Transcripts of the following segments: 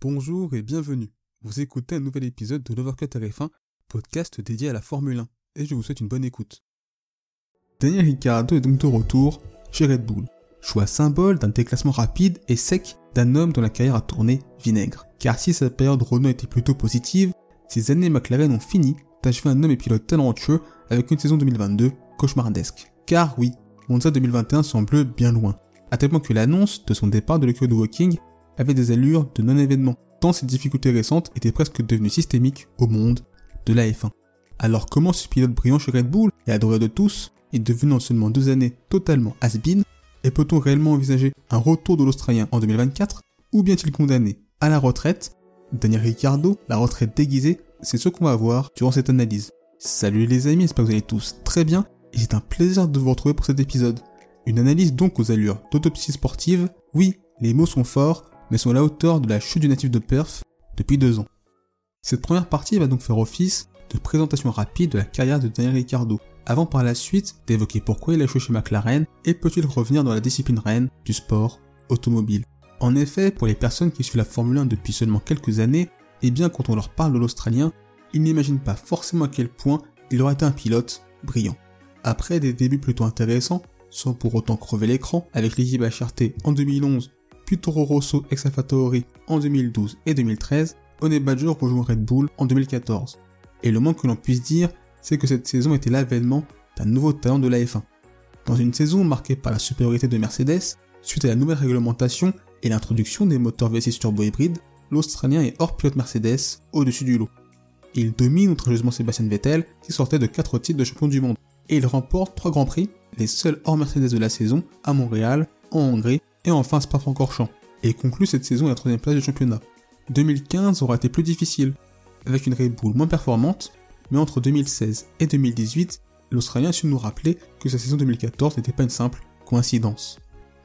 Bonjour et bienvenue. Vous écoutez un nouvel épisode de l'Overcut RF1, podcast dédié à la Formule 1, et je vous souhaite une bonne écoute. Daniel Ricciardo est donc de retour chez Red Bull, choix symbole d'un déclassement rapide et sec d'un homme dont la carrière a tourné vinaigre. Car si sa période Renault était plutôt positive, ces années McLaren ont fini d'achever un homme et pilote talentueux avec une saison 2022 cauchemardesque. Car oui, Monza 2021 semble bien loin, à tel point que l'annonce de son départ de l'écurie de Walking avait des allures de non-événement, tant ses difficultés récentes étaient presque devenues systémiques au monde de la F1. Alors comment ce pilote brillant chez Red Bull et adoré de tous est devenu en seulement deux années totalement has-been Et peut-on réellement envisager un retour de l'Australien en 2024 Ou bien-il condamné à la retraite? Daniel Ricciardo, la retraite déguisée, c'est ce qu'on va voir durant cette analyse. Salut les amis, j'espère que vous allez tous très bien et c'est un plaisir de vous retrouver pour cet épisode. Une analyse donc aux allures d'autopsie sportive. Oui, les mots sont forts, mais sont à la hauteur de la chute du natif de Perth depuis deux ans. Cette première partie va donc faire office de présentation rapide de la carrière de Daniel Ricciardo, avant par la suite d'évoquer pourquoi il a échoué chez McLaren et peut-il revenir dans la discipline reine du sport automobile. En effet, pour les personnes qui suivent la Formule 1 depuis seulement quelques années, et eh bien quand on leur parle de l'Australien, ils n'imaginent pas forcément à quel point il aurait été un pilote brillant. Après des débuts plutôt intéressants, sans pour autant crever l'écran, avec l'équipe HRT en 2011 puis Toro Rosso ex en 2012 et 2013, Honey Badger rejoint Red Bull en 2014. Et le moins que l'on puisse dire, c'est que cette saison était l'avènement d'un nouveau talent de la F1. Dans une saison marquée par la supériorité de Mercedes, suite à la nouvelle réglementation et l'introduction des moteurs V6 turbo hybrides, l'Australien est hors pilote Mercedes au-dessus du lot. Il domine outrageusement Sébastien Vettel qui sortait de 4 titres de champion du monde. Et il remporte 3 grands prix, les seuls hors Mercedes de la saison, à Montréal, en Hongrie et enfin Spa-Francorchamps, et conclut cette saison à la troisième place du championnat. 2015 aura été plus difficile, avec une Red Bull moins performante, mais entre 2016 et 2018, l'Australien a su nous rappeler que sa saison 2014 n'était pas une simple coïncidence.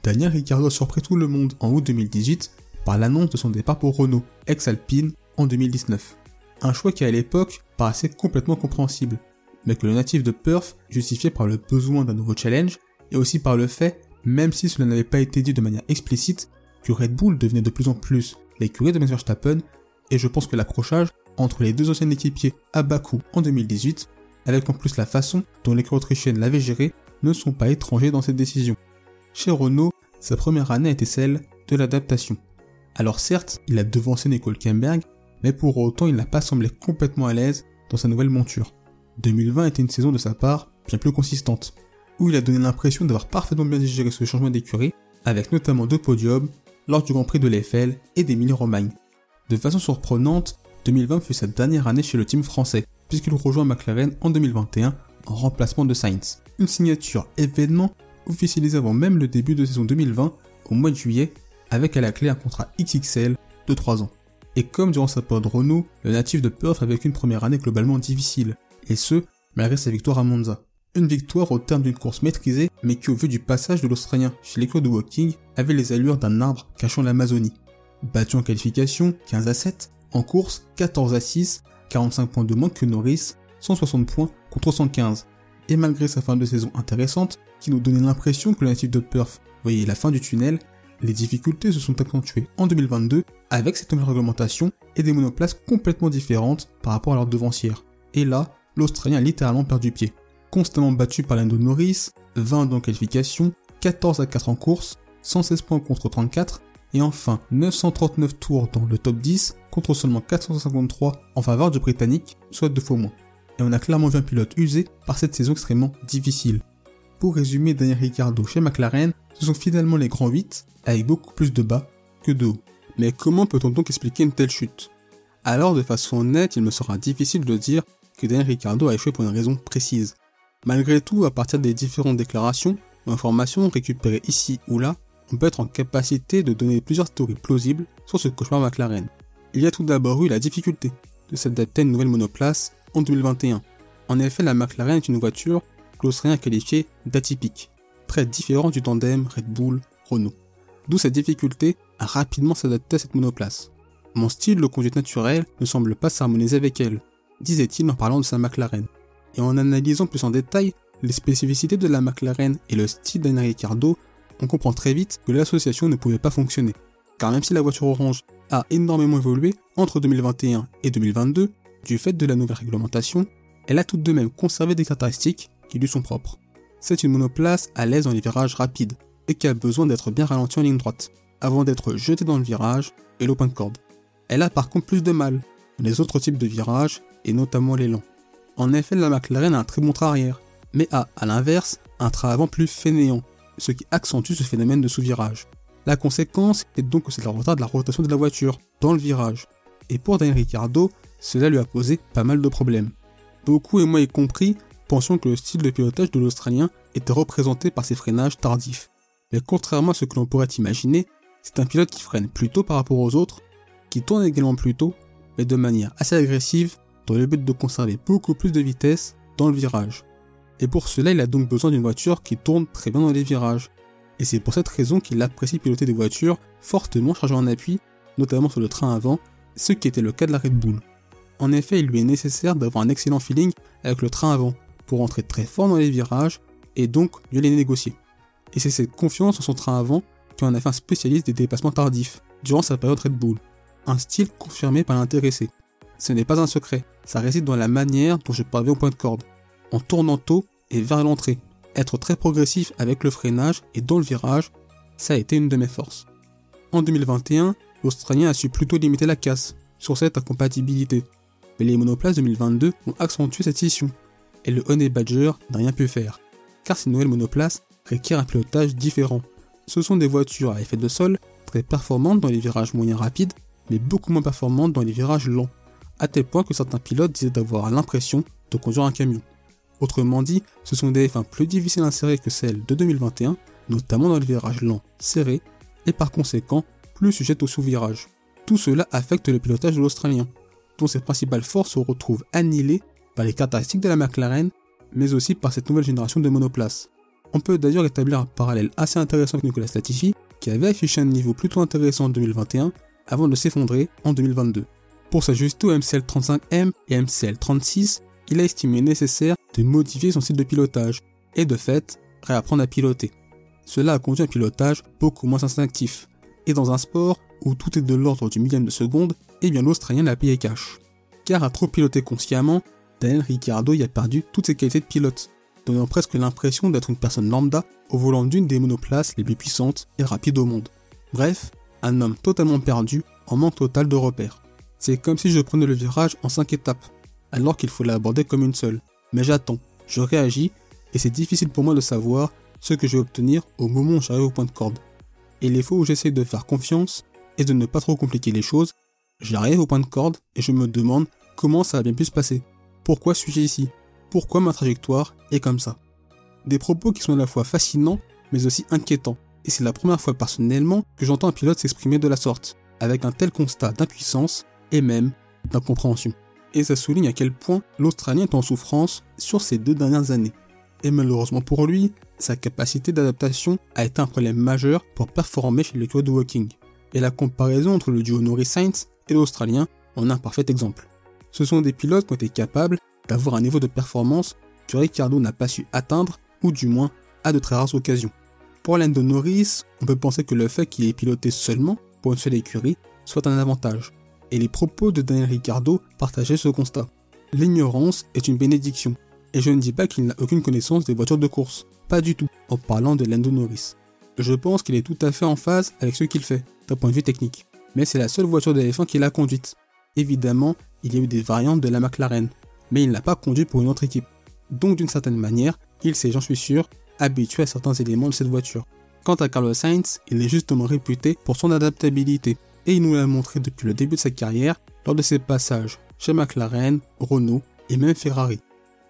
Daniel Ricciardo a surpris tout le monde en août 2018 par l'annonce de son départ pour Renault, ex-Alpine, en 2019. Un choix qui à l'époque paraissait complètement compréhensible, mais que le natif de Perth justifiait par le besoin d'un nouveau challenge et aussi par le fait même si cela n'avait pas été dit de manière explicite, que Red Bull devenait de plus en plus l'écurie de Max Verstappen, et je pense que l'accrochage entre les deux anciens équipiers à Bakou en 2018, avec en plus la façon dont l'écurie autrichienne l'avait géré, ne sont pas étrangers dans cette décision. Chez Renault, sa première année a été celle de l'adaptation. Alors certes, il a devancé Nico Kemberg, mais pour autant il n'a pas semblé complètement à l'aise dans sa nouvelle monture. 2020 était une saison de sa part bien plus consistante où il a donné l'impression d'avoir parfaitement bien digéré ce changement d'écurie, avec notamment deux podiums lors du Grand Prix de l'Eiffel et d'Émilie-Romagne. De façon surprenante, 2020 fut sa dernière année chez le team français, puisqu'il rejoint McLaren en 2021 en remplacement de Sainz. Une signature événement officialisée avant même le début de saison 2020 au mois de juillet, avec à la clé un contrat XXL de 3 ans. Et comme durant sa période Renault, le natif de Perth avait une première année globalement difficile, et ce, malgré sa victoire à Monza. Une victoire au terme d'une course maîtrisée, mais qui au vu du passage de l'Australien chez l'école de Walking, avait les allures d'un arbre cachant l'Amazonie. Battu en qualification 15 à 7, en course 14 à 6, 45 points de moins que Norris, 160 points contre 115. Et malgré sa fin de saison intéressante, qui nous donnait l'impression que le natif de Perth voyait la fin du tunnel, les difficultés se sont accentuées en 2022 avec cette nouvelle réglementation et des monoplaces complètement différentes par rapport à leur devancière. Et là, l'Australien a littéralement perdu pied constamment battu par l'Indo Norris, 20 dans qualification, 14 à 4 en course, 116 points contre 34, et enfin 939 tours dans le top 10 contre seulement 453 en faveur du Britannique, soit deux fois moins. Et on a clairement vu un pilote usé par cette saison extrêmement difficile. Pour résumer, Daniel Ricciardo chez McLaren, ce sont finalement les grands 8, avec beaucoup plus de bas que de haut. Mais comment peut-on donc expliquer une telle chute? Alors de façon honnête, il me sera difficile de dire que Daniel Ricciardo a échoué pour une raison précise. Malgré tout, à partir des différentes déclarations informations récupérées ici ou là, on peut être en capacité de donner plusieurs théories plausibles sur ce cauchemar McLaren. Il y a tout d'abord eu la difficulté de s'adapter à une nouvelle monoplace en 2021. En effet, la McLaren est une voiture que l'Australien a qualifiée d'atypique, très différent du tandem Red Bull-Renault. D'où cette difficulté à rapidement s'adapter à cette monoplace. Mon style de conduite naturelle ne semble pas s'harmoniser avec elle, disait-il en parlant de sa McLaren et en analysant plus en détail les spécificités de la McLaren et le style d'Anna Ricciardo, on comprend très vite que l'association ne pouvait pas fonctionner. Car même si la voiture orange a énormément évolué entre 2021 et 2022 du fait de la nouvelle réglementation, elle a tout de même conservé des caractéristiques qui lui sont propres. C'est une monoplace à l'aise dans les virages rapides et qui a besoin d'être bien ralentie en ligne droite avant d'être jetée dans le virage et de corde. Elle a par contre plus de mal dans les autres types de virages et notamment les. En effet, la McLaren a un très bon train arrière, mais a, à l'inverse, un train avant plus fainéant, ce qui accentue ce phénomène de sous-virage. La conséquence est donc que c'est le retard de la rotation de la voiture dans le virage. Et pour Daniel Ricciardo, cela lui a posé pas mal de problèmes. Beaucoup, et moi y compris, pensions que le style de pilotage de l'Australien était représenté par ses freinages tardifs. Mais contrairement à ce que l'on pourrait imaginer, c'est un pilote qui freine plus tôt par rapport aux autres, qui tourne également plus tôt, mais de manière assez agressive, dans le but de conserver beaucoup plus de vitesse dans le virage. Et pour cela, il a donc besoin d'une voiture qui tourne très bien dans les virages. Et c'est pour cette raison qu'il apprécie piloter des voitures fortement chargées en appui, notamment sur le train avant, ce qui était le cas de la Red Bull. En effet, il lui est nécessaire d'avoir un excellent feeling avec le train avant, pour entrer très fort dans les virages, et donc mieux les négocier. Et c'est cette confiance en son train avant qui en a fait un spécialiste des dépassements tardifs, durant sa période Red Bull. Un style confirmé par l'intéressé. Ce n'est pas un secret, ça réside dans la manière dont je parviens au point de corde, en tournant tôt et vers l'entrée. Être très progressif avec le freinage et dans le virage, ça a été une de mes forces. En 2021, l'Australien a su plutôt limiter la casse sur cette incompatibilité. Mais les monoplaces 2022 ont accentué cette scission, et le Honey Badger n'a rien pu faire, car ces nouvelles monoplaces requièrent un pilotage différent. Ce sont des voitures à effet de sol très performantes dans les virages moyens rapides, mais beaucoup moins performantes dans les virages lents, à tel point que certains pilotes disaient d'avoir l'impression de conduire un camion. Autrement dit, ce sont des F1 plus difficiles à insérer que celles de 2021, notamment dans les virages lents, serrés, et par conséquent plus sujettes au sous-virage. Tout cela affecte le pilotage de l'Australien, dont ses principales forces se retrouvent annihilées par les caractéristiques de la McLaren, mais aussi par cette nouvelle génération de monoplaces. On peut d'ailleurs établir un parallèle assez intéressant avec Nicolas Latifi, qui avait affiché un niveau plutôt intéressant en 2021 avant de s'effondrer en 2022. Pour s'ajuster au MCL35M et MCL36, il a estimé nécessaire de modifier son style de pilotage et de fait réapprendre à piloter. Cela a conduit à un pilotage beaucoup moins instinctif. Et dans un sport où tout est de l'ordre du millième de seconde, eh bien l'Australien l'a payé cash. Car à trop piloter consciemment, Daniel Ricciardo y a perdu toutes ses qualités de pilote, donnant presque l'impression d'être une personne lambda au volant d'une des monoplaces les plus puissantes et rapides au monde. Bref, un homme totalement perdu, en manque total de repères. C'est comme si je prenais le virage en 5 étapes, alors qu'il faut l'aborder comme une seule. Mais j'attends, je réagis, et c'est difficile pour moi de savoir ce que je vais obtenir au moment où j'arrive au point de corde. Et les fois où j'essaie de faire confiance et de ne pas trop compliquer les choses, j'arrive au point de corde et je me demande comment ça a bien pu se passer. Pourquoi suis-je ici? Pourquoi ma trajectoire est comme ça? Des propos qui sont à la fois fascinants mais aussi inquiétants. Et c'est la première fois personnellement que j'entends un pilote s'exprimer de la sorte, avec un tel constat d'impuissance et même d'incompréhension et ça souligne à quel point l'Australien est en souffrance sur ces deux dernières années. Et malheureusement pour lui, sa capacité d'adaptation a été un problème majeur pour performer chez le duo de walking. Et la comparaison entre le duo Norris-Sainz et l'Australien en est un parfait exemple. Ce sont des pilotes qui ont été capables d'avoir un niveau de performance que Ricardo n'a pas su atteindre, ou du moins à de très rares occasions. Pour de Norris, on peut penser que le fait qu'il ait piloté seulement pour une seule écurie soit un avantage et les propos de Daniel Ricciardo partageaient ce constat. L'ignorance est une bénédiction, et je ne dis pas qu'il n'a aucune connaissance des voitures de course, pas du tout, en parlant de Lando Norris. Je pense qu'il est tout à fait en phase avec ce qu'il fait, d'un point de vue technique. Mais c'est la seule voiture F1 qu'il a conduite. Évidemment, il y a eu des variantes de la McLaren, mais il n'a pas conduit pour une autre équipe. Donc d'une certaine manière, il s'est, j'en suis sûr, habitué à certains éléments de cette voiture. Quant à Carlos Sainz, il est justement réputé pour son adaptabilité, et il nous l'a montré depuis le début de sa carrière lors de ses passages chez McLaren, Renault et même Ferrari.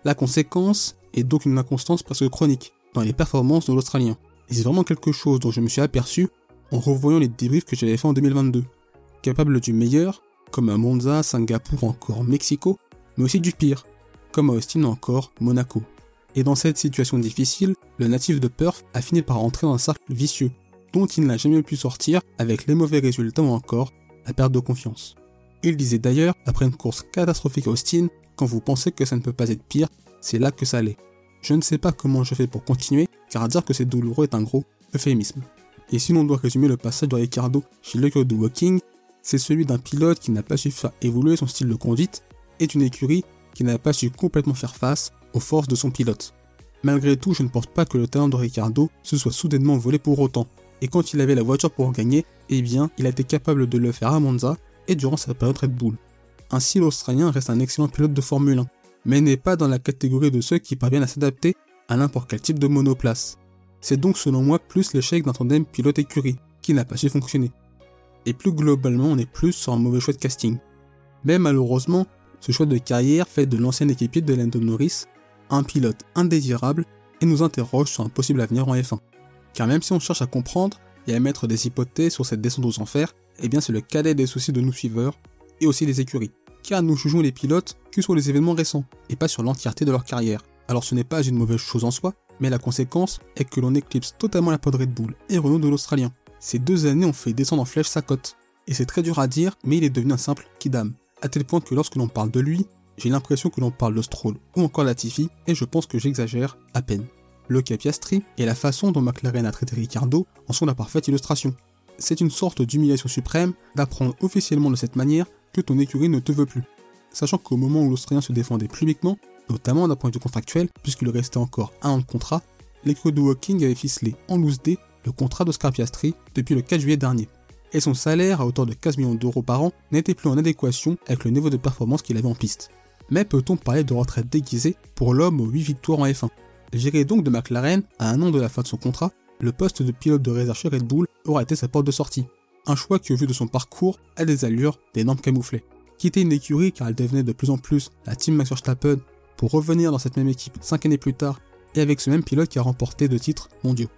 La conséquence est donc une inconstance presque chronique dans les performances de l'Australien. Et c'est vraiment quelque chose dont je me suis aperçu en revoyant les débriefs que j'avais fait en 2022. Capable du meilleur, comme à Monza, Singapour encore Mexico, mais aussi du pire, comme à Austin encore Monaco. Et dans cette situation difficile, le natif de Perth a fini par entrer dans un cercle vicieux dont il n'a jamais pu sortir avec les mauvais résultats ou encore la perte de confiance. Il disait d'ailleurs, après une course catastrophique à Austin, quand vous pensez que ça ne peut pas être pire, c'est là que ça l'est. Je ne sais pas comment je fais pour continuer, car à dire que c'est douloureux est un gros euphémisme. Et si l'on doit résumer le passage de Ricardo chez le de Walking, c'est celui d'un pilote qui n'a pas su faire évoluer son style de conduite et d'une écurie qui n'a pas su complètement faire face aux forces de son pilote. Malgré tout, je ne pense pas que le talent de Ricardo se soit soudainement volé pour autant. Et quand il avait la voiture pour gagner, eh bien, il a été capable de le faire à Monza et durant sa période Red Bull. Ainsi, l'Australien reste un excellent pilote de Formule 1, mais n'est pas dans la catégorie de ceux qui parviennent à s'adapter à n'importe quel type de monoplace. C'est donc selon moi plus l'échec d'un tandem pilote-écurie, qui n'a pas su fonctionner. Et plus globalement, on est plus sur un mauvais choix de casting. Mais malheureusement, ce choix de carrière fait de l'ancien équipier de Lando Norris un pilote indésirable et nous interroge sur un possible avenir en F1. Car même si on cherche à comprendre et à mettre des hypothèses sur cette descente aux enfers, eh bien c'est le cadet des soucis de nos suiveurs et aussi des écuries. Car nous jugeons les pilotes que sur les événements récents et pas sur l'entièreté de leur carrière. Alors ce n'est pas une mauvaise chose en soi, mais la conséquence est que l'on éclipse totalement la pod Red Bull et Renault de l'Australien. Ces deux années ont fait descendre en flèche sa cote. Et c'est très dur à dire, mais il est devenu un simple kidam. À tel point que lorsque l'on parle de lui, j'ai l'impression que l'on parle de Stroll ou encore Latifi, et je pense que j'exagère à peine. Le Capiastri et la façon dont McLaren a traité Ricardo en sont la parfaite illustration. C'est une sorte d'humiliation suprême d'apprendre officiellement de cette manière que ton écurie ne te veut plus. Sachant qu'au moment où l'Australien se défendait publiquement, notamment d'un point de vue contractuel, puisqu'il restait encore un an de contrat, l'écurie de Walking avait ficelé en loose day le contrat de Scarpiastri depuis le 4 juillet dernier. Et son salaire, à hauteur de 15 millions d'euros par an, n'était plus en adéquation avec le niveau de performance qu'il avait en piste. Mais peut-on parler de retraite déguisée pour l'homme aux 8 victoires en F1 Viré donc de McLaren à un an de la fin de son contrat, le poste de pilote de réserve chez Red Bull aura été sa porte de sortie. Un choix qui, au vu de son parcours, a des allures d'énormes camouflés. Quitter une écurie car elle devenait de plus en plus la team Max Verstappen pour revenir dans cette même équipe 5 années plus tard et avec ce même pilote qui a remporté deux titres mondiaux.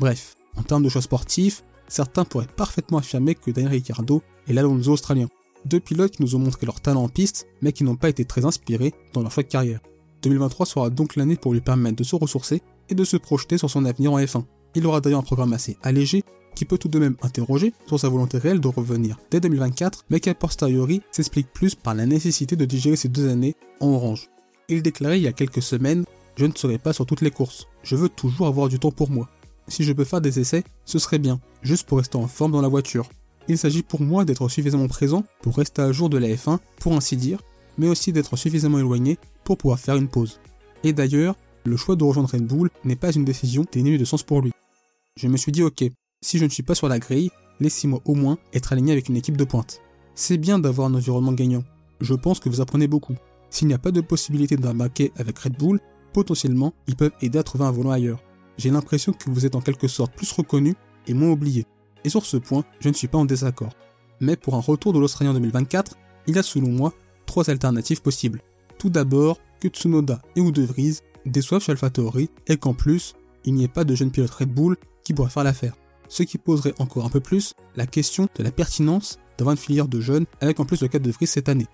Bref, en termes de choix sportifs, certains pourraient parfaitement affirmer que Daniel Ricciardo est l'Alonso australien. Deux pilotes qui nous ont montré leur talent en piste, mais qui n'ont pas été très inspirés dans leur choix de carrière. 2023 sera donc l'année pour lui permettre de se ressourcer et de se projeter sur son avenir en F1. Il aura d'ailleurs un programme assez allégé, qui peut tout de même interroger sur sa volonté réelle de revenir dès 2024, mais qui a posteriori s'explique plus par la nécessité de digérer ces deux années en orange. Il déclarait il y a quelques semaines Je ne serai pas sur toutes les courses, je veux toujours avoir du temps pour moi. Si je peux faire des essais, ce serait bien, juste pour rester en forme dans la voiture. Il s'agit pour moi d'être suffisamment présent pour rester à jour de la F1, pour ainsi dire, mais aussi d'être suffisamment éloigné pour pouvoir faire une pause. Et d'ailleurs, le choix de rejoindre Red Bull n'est pas une décision dénuée de sens pour lui. Je me suis dit ok, si je ne suis pas sur la grille, laissez-moi au moins être aligné avec une équipe de pointe. C'est bien d'avoir un environnement gagnant. Je pense que vous apprenez beaucoup. S'il n'y a pas de possibilité d'un baquet avec Red Bull, potentiellement, ils peuvent aider à trouver un volant ailleurs j'ai l'impression que vous êtes en quelque sorte plus reconnu et moins oublié. Et sur ce point, je ne suis pas en désaccord. Mais pour un retour de l'Australien 2024, il y a selon moi trois alternatives possibles. Tout d'abord, que Tsunoda et ou De Vries déçoivent chez AlphaTauri et qu'en plus, il n'y ait pas de jeune pilote Red Bull qui pourrait faire l'affaire. Ce qui poserait encore un peu plus la question de la pertinence d'avoir une filière de jeunes avec en plus le cas de Vries cette année.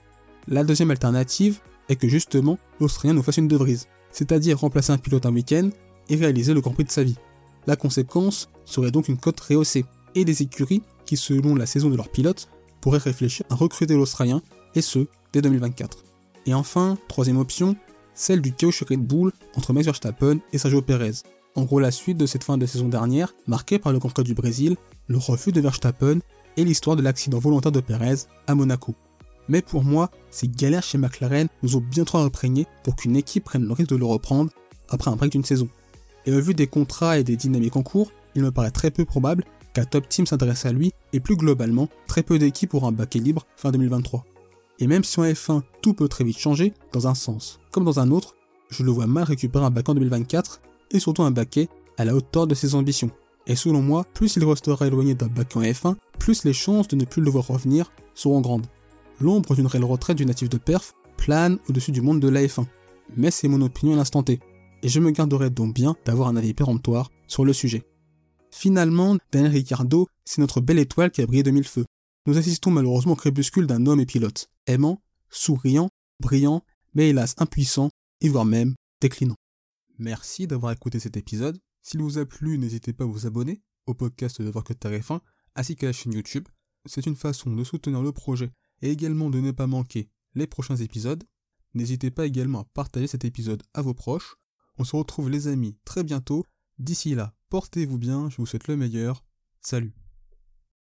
La deuxième alternative est que justement l'Australien nous fasse une De Vries, c'est-à-dire remplacer un pilote un week-end et réaliser le Grand Prix de sa vie. La conséquence serait donc une cote rehaussée, et des écuries qui, selon la saison de leurs pilotes, pourraient réfléchir à recruter l'Australien, et ce, dès 2024. Et enfin, troisième option, celle du chaos Red Bull entre Max Verstappen et Sergio Perez. En gros, la suite de cette fin de saison dernière, marquée par le Prix du Brésil, le refus de Verstappen et l'histoire de l'accident volontaire de Perez à Monaco. Mais pour moi, ces galères chez McLaren nous ont bien trop imprégné pour qu'une équipe prenne le risque de le reprendre après un break d'une saison. Et au vu des contrats et des dynamiques en cours, il me paraît très peu probable qu'un top team s'intéresse à lui et plus globalement, très peu d'équipes auront un baquet libre fin 2023. Et même si en F1 tout peut très vite changer, dans un sens comme dans un autre, je le vois mal récupérer un baquet en 2024 et surtout un baquet à la hauteur de ses ambitions. Et selon moi, plus il restera éloigné d'un baquet en F1, plus les chances de ne plus le voir revenir seront grandes. L'ombre d'une réelle retraite du natif de perf plane au-dessus du monde de la F1. Mais c'est mon opinion à l'instant T et je me garderai donc bien d'avoir un avis péremptoire sur le sujet. Finalement, Daniel Ricciardo, c'est notre belle étoile qui a brillé de mille feux. Nous assistons malheureusement au crépuscule d'un homme et pilote, aimant, souriant, brillant, mais hélas impuissant, et voire même déclinant. Merci d'avoir écouté cet épisode. S'il vous a plu, n'hésitez pas à vous abonner au podcast de Voir que TF1, ainsi qu'à la chaîne YouTube. C'est une façon de soutenir le projet et également de ne pas manquer les prochains épisodes. N'hésitez pas également à partager cet épisode à vos proches on se retrouve les amis très bientôt. D'ici là, portez-vous bien, je vous souhaite le meilleur. Salut